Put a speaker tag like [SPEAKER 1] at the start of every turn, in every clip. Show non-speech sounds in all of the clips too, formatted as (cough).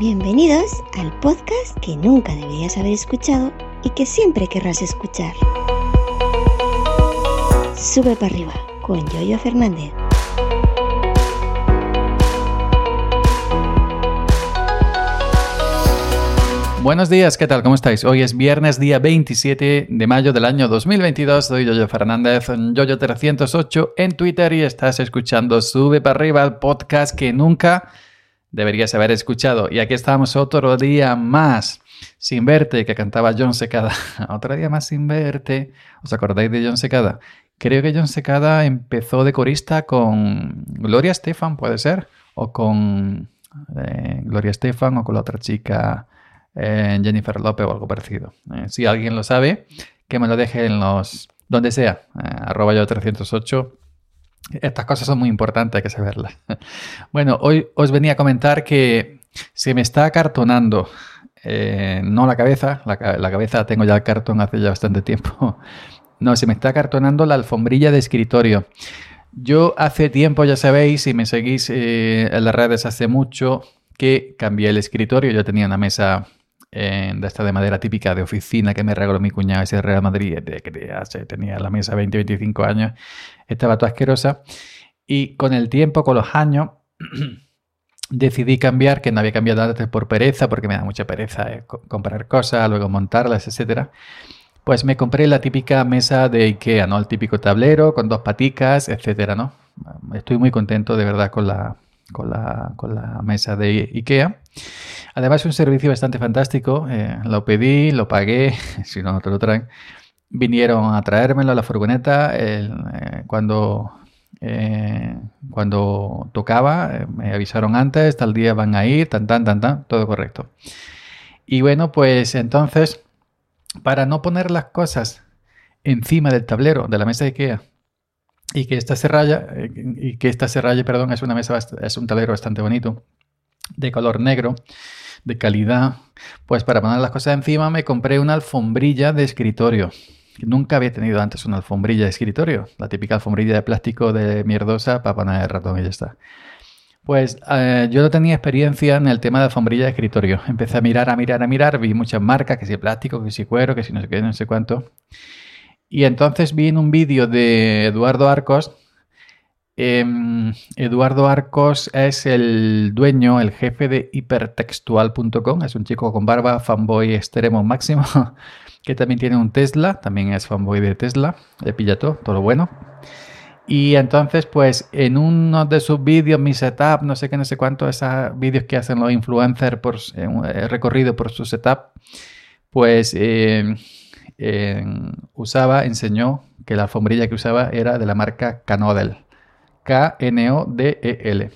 [SPEAKER 1] Bienvenidos al podcast que nunca deberías haber escuchado y que siempre querrás escuchar. Sube para arriba con Yoyo Fernández.
[SPEAKER 2] Buenos días, ¿qué tal? ¿Cómo estáis? Hoy es viernes, día 27 de mayo del año 2022. Soy Yoyo Fernández, Yoyo308 en Twitter y estás escuchando Sube para arriba el podcast que nunca deberías haber escuchado. Y aquí estamos otro día más sin verte, que cantaba John Secada. (laughs) otro día más sin verte. ¿Os acordáis de John Secada? Creo que John Secada empezó de corista con Gloria Estefan, puede ser, o con eh, Gloria Estefan o con la otra chica eh, Jennifer López o algo parecido. Eh, si alguien lo sabe, que me lo deje en los... donde sea, arroba yo 308 estas cosas son muy importantes, hay que saberlas. (laughs) Bueno, hoy os venía a comentar que se me está acartonando, eh, no la cabeza, la, cabeza tengo ya el cartón hace ya bastante tiempo. (laughs) No, se me está acartonando la alfombrilla de escritorio. Yo hace tiempo, ya sabéis, si me seguís eh, en las redes hace mucho, que cambié el escritorio. Yo tenía una mesa de esta de madera típica de oficina que me regaló mi cuñado ese Real Madrid, de, que tenía la mesa 20-25 años, estaba toda asquerosa. Y con el tiempo, con los años, (clears throat) decidí cambiar, que no había cambiado antes por pereza, porque me da mucha pereza eh, comprar cosas, luego montarlas, etcétera. Pues me compré la típica mesa de Ikea, ¿no? El típico tablero con dos paticas, etcétera, ¿no? Estoy muy contento de verdad con la, con la, con la mesa de IKEA. Además un servicio bastante fantástico. Eh, lo pedí, lo pagué, (laughs) si no, no te lo traen. Vinieron a traérmelo a la furgoneta eh, cuando, eh, cuando tocaba. me avisaron antes, tal día van a ir, tan, tan, tan, tan, todo correcto. Y bueno, pues entonces, para no poner las cosas encima del tablero de la mesa de IKEA, y que esta serralla, y que esta serralla, perdón, es una mesa, es un tablero bastante bonito, de color negro, de calidad, pues para poner las cosas encima me compré una alfombrilla de escritorio. Nunca había tenido antes una alfombrilla de escritorio, la típica alfombrilla de plástico de mierdosa para poner el ratón y ya está. Pues eh, yo no tenía experiencia en el tema de alfombrilla de escritorio. Empecé a mirar, a mirar, a mirar, vi muchas marcas, que si plástico, que si cuero, que si no sé qué, no sé cuánto. Y entonces vi en un vídeo de Eduardo Arcos, em, Eduardo Arcos es el dueño, el jefe de hipertextual.com, es un chico con barba, fanboy extremo máximo, (laughs) que también tiene un Tesla, también es fanboy de Tesla, le pilla todo, todo lo bueno. Y entonces, pues en uno de sus vídeos, mi setup, no sé qué, no sé cuánto, esos vídeos que hacen los influencers por recorrido por su setup, pues em, usaba, enseñó que la alfombrilla que usaba era de la marca Canodel. K-N-O-D-E-L.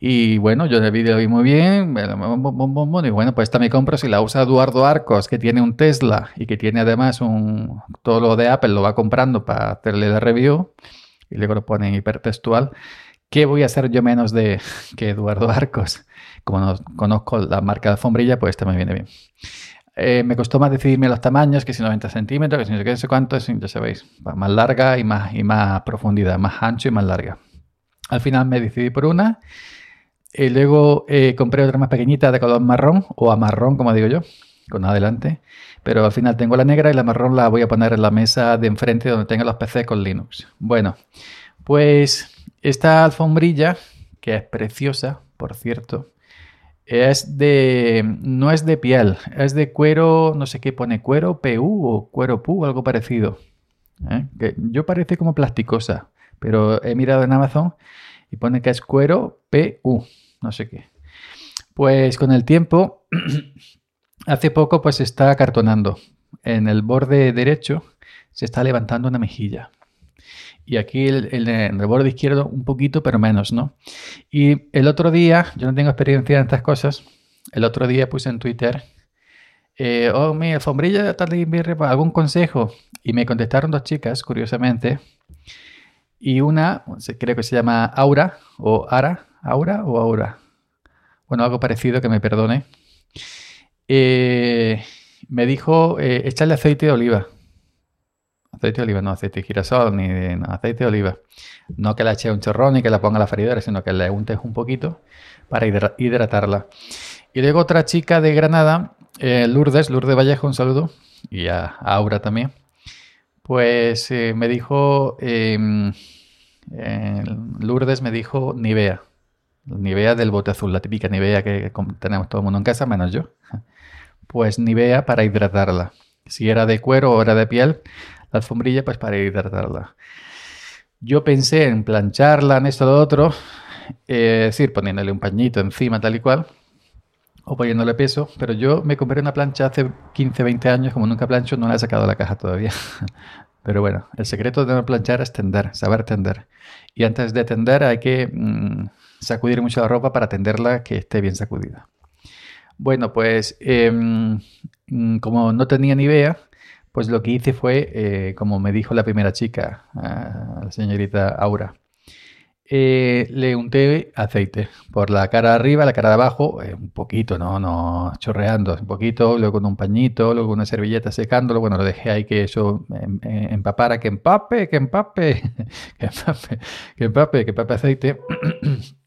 [SPEAKER 2] Y bueno, yo el vídeo lo vi muy bien. Y bueno, pues esta me compro si la usa Eduardo Arcos, que tiene un Tesla y que tiene además un todo lo de Apple, lo va comprando para hacerle la review y luego lo pone en hipertextual. ¿Qué voy a hacer yo menos de (laughs) que Eduardo Arcos? Como no conozco la marca de alfombrilla, pues esta me viene bien. Eh, me costó más decidirme los tamaños, que si 90 centímetros, que si no sé qué, sé cuánto, ya sabéis, más larga y más, y más profundidad, más ancho y más larga. Al final me decidí por una. Y luego eh, compré otra más pequeñita de color marrón, o a marrón, como digo yo, con adelante. Pero al final tengo la negra y la marrón la voy a poner en la mesa de enfrente donde tengo los PC con Linux. Bueno, pues esta alfombrilla, que es preciosa, por cierto, es de. No es de piel, es de cuero, no sé qué pone, cuero PU o cuero PU, algo parecido. ¿eh? Que yo parece como plasticosa, pero he mirado en Amazon y pone que es cuero PU, no sé qué. Pues con el tiempo, (clears throat) hace poco pues se está acartonando. En el borde derecho se está levantando una mejilla y aquí el, el, el, borde izquierdo un poquito, pero menos, ¿no? Y el otro día, yo no tengo experiencia en estas cosas, el otro día puse en Twitter, eh, oh, mi alfombrilla está algún consejo. Y me contestaron dos chicas, curiosamente, y una, creo que se llama Aura, o Ara, Aura o Aura. Bueno, algo parecido, que me perdone. Eh, me dijo eh, echarle aceite de oliva. Aceite de oliva, no aceite de girasol, ni aceite de oliva. No que la eche un chorrón ni que la ponga a la freidora, sino que le untes un poquito para hidratarla. Y luego otra chica de Granada, eh, Lourdes, Lourdes Vallejo, un saludo, y a, Aura también, pues eh, me dijo, em, Lourdes me dijo Nivea, Nivea del bote azul, la típica Nivea que tenemos todo el mundo en casa, menos yo. (laughs) Pues Nivea para hidratarla. Si era de cuero o era de piel, la alfombrilla pues para hidratarla. Yo pensé en plancharla, en esto lo otro, eh, es decir, poniéndole un pañito encima tal y cual, o poniéndole peso, pero yo me compré una plancha hace 15, 20 años, como nunca plancho, no la he sacado de la caja todavía. (laughs) Pero bueno, el secreto de no planchar es tender, saber tender. Y antes de tender hay que mm, sacudir mucho la ropa para tenderla que esté bien sacudida. Bueno, pues em, mm, como no tenía ni idea, pues lo que hice fue, eh, como me dijo la primera chica, la señorita Aura, eh, le unté aceite por la cara de arriba, la cara de abajo, eh, un poquito, no, no chorreando, un poquito, luego con un pañito, luego con una servilleta secándolo, bueno, lo dejé ahí que eso em, empapara, que empape, que empape, (laughs) que empape, que empape, que empape aceite. (clears throat)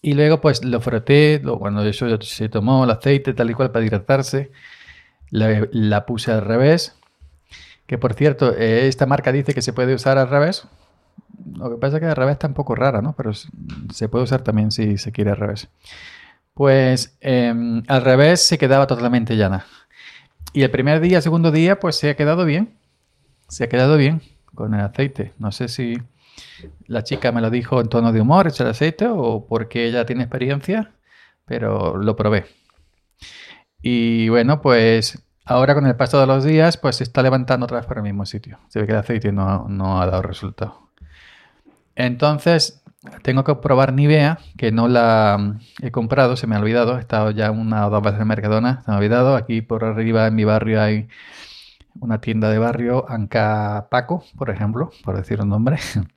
[SPEAKER 2] Y luego pues lo froté, cuando eso se tomó el aceite tal y cual para hidratarse, la, puse al revés. Que por cierto, eh, esta marca dice que se puede usar al revés. Lo que pasa es que al revés está un poco rara, ¿no? Pero se puede usar también si se quiere al revés. Pues em, al revés se quedaba totalmente llana. Y el primer día, segundo día, pues se ha quedado bien. Se ha quedado bien con el aceite. No sé si la chica me lo dijo en tono de humor, echar aceite, o porque ella tiene experiencia, pero lo probé. Y bueno, pues ahora con el paso de los días, pues se está levantando otra vez por el mismo sitio. Se ve que el aceite no, no ha dado resultado. Entonces, tengo que probar Nivea, que no la he comprado, se me ha olvidado. He estado ya una o dos veces en Mercadona, se me ha olvidado. Aquí por arriba en mi barrio hay una tienda de barrio, Anca Paco, por ejemplo, por decir un nombre. (laughs)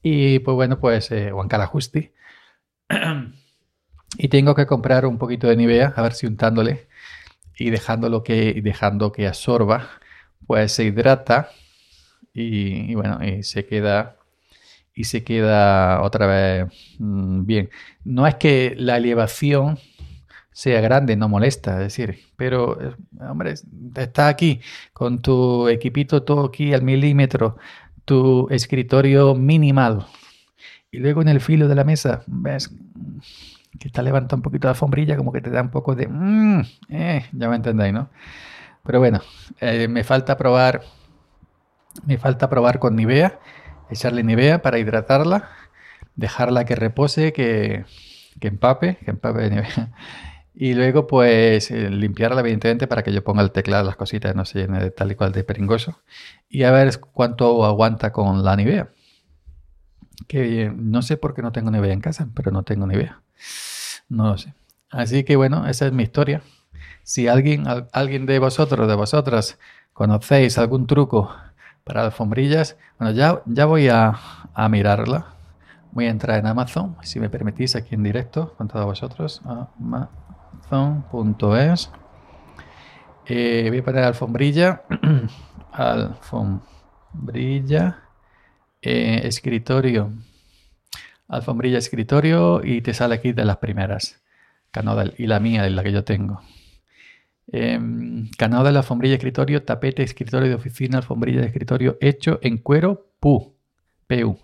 [SPEAKER 2] Y pues bueno, pues eh, Justi. (clears throat) y tengo que comprar un poquito de Nivea, a ver si untándole y dejándolo que, dejando que absorba, pues se hidrata y, bueno, y se queda y se queda otra vez mm, bien. No es que la elevación sea grande, no molesta, es decir, pero, eh, hombre, está aquí con tu equipito todo aquí al milímetro, tu escritorio minimal y luego en el filo de la mesa ves que está levanta un poquito la alfombrilla, como que te da un poco de... Mm, eh, ya me entendéis, ¿no? Pero bueno, eh, me falta probar, me falta probar con Nivea, echarle Nivea para hidratarla, dejarla que repose, que, que empape, que empape Nivea. Y luego, pues, eh, limpiarla, evidentemente, para que yo ponga el teclado, las cositas, no se llene de tal y cual de peringoso. Y a ver cuánto aguanta con la Nivea. Que no sé por qué no tengo Nivea en casa, pero no tengo Nivea. No lo sé. Así que bueno, esa es mi historia. Si alguien, alguien de vosotros, de vosotras, conocéis algún truco para alfombrillas, bueno, ya, ya voy a, a mirarla. Voy a entrar en Amazon, si me permitís, aquí en directo con todos vosotros. Amazon.es. Eh, voy a poner alfombrilla. (clears throat) alfombrilla. Eh, escritorio. Alfombrilla escritorio y te sale aquí de las primeras. Canodal. Y la mía la que yo tengo. Eh, canodal, alfombrilla escritorio, tapete escritorio de oficina, alfombrilla de escritorio hecho en cuero PU. PU.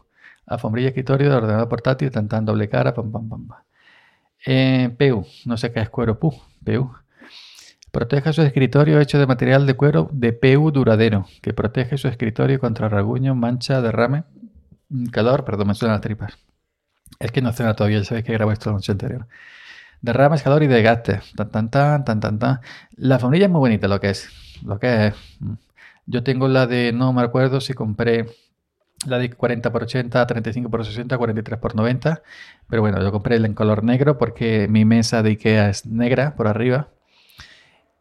[SPEAKER 2] Alfombrilla escritorio de ordenador portátil, tan tan doble cara, pam pam pam. pam. Eh, PU, no sé qué es cuero PU, PU. Proteja su escritorio hecho de material de cuero de PU duradero, que protege su escritorio contra rasguño, mancha, derrame, calor, perdón, me suena las tripas. Es que no suena todavía, ya sabéis que grabo esto la noche anterior. Derrames, calor y desgaste. Tan, tan, tan, tan, tan, tan. La familia es muy bonita lo que es. Lo que es. Yo tengo la de, no me acuerdo si compré la de 40 por 80, 35 por 60, 43 por 90. Pero bueno, yo compré el en color negro porque mi mesa de Ikea es negra por arriba.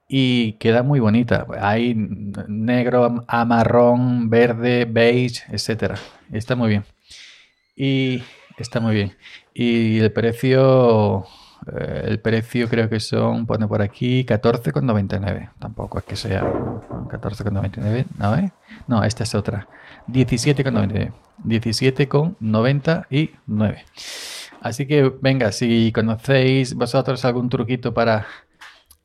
[SPEAKER 2] Y queda muy bonita. Hay negro, a marrón, verde, beige, etc. Está muy bien. Y está muy bien. Y el precio, eh, el precio creo que son, pone por aquí, 14,99. Tampoco es que sea 14,99. ¿No, eh? no, esta es otra. 17,99. 17,99. Así que venga, si conocéis vosotros algún truquito para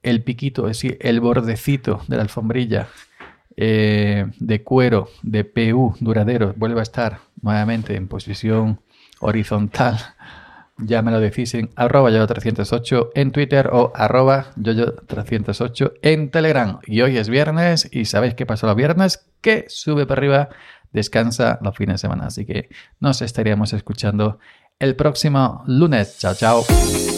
[SPEAKER 2] el piquito, es decir, el bordecito de la alfombrilla eh, de cuero de PU duradero vuelva a estar nuevamente en posición horizontal, ya me lo decís en arroba yo308 en Twitter o arroba yo308 en Telegram. Y hoy es viernes y sabéis qué pasó los viernes, que sube para arriba, descansa los fines de semana. Así que nos estaríamos escuchando el próximo lunes. Chao, chao.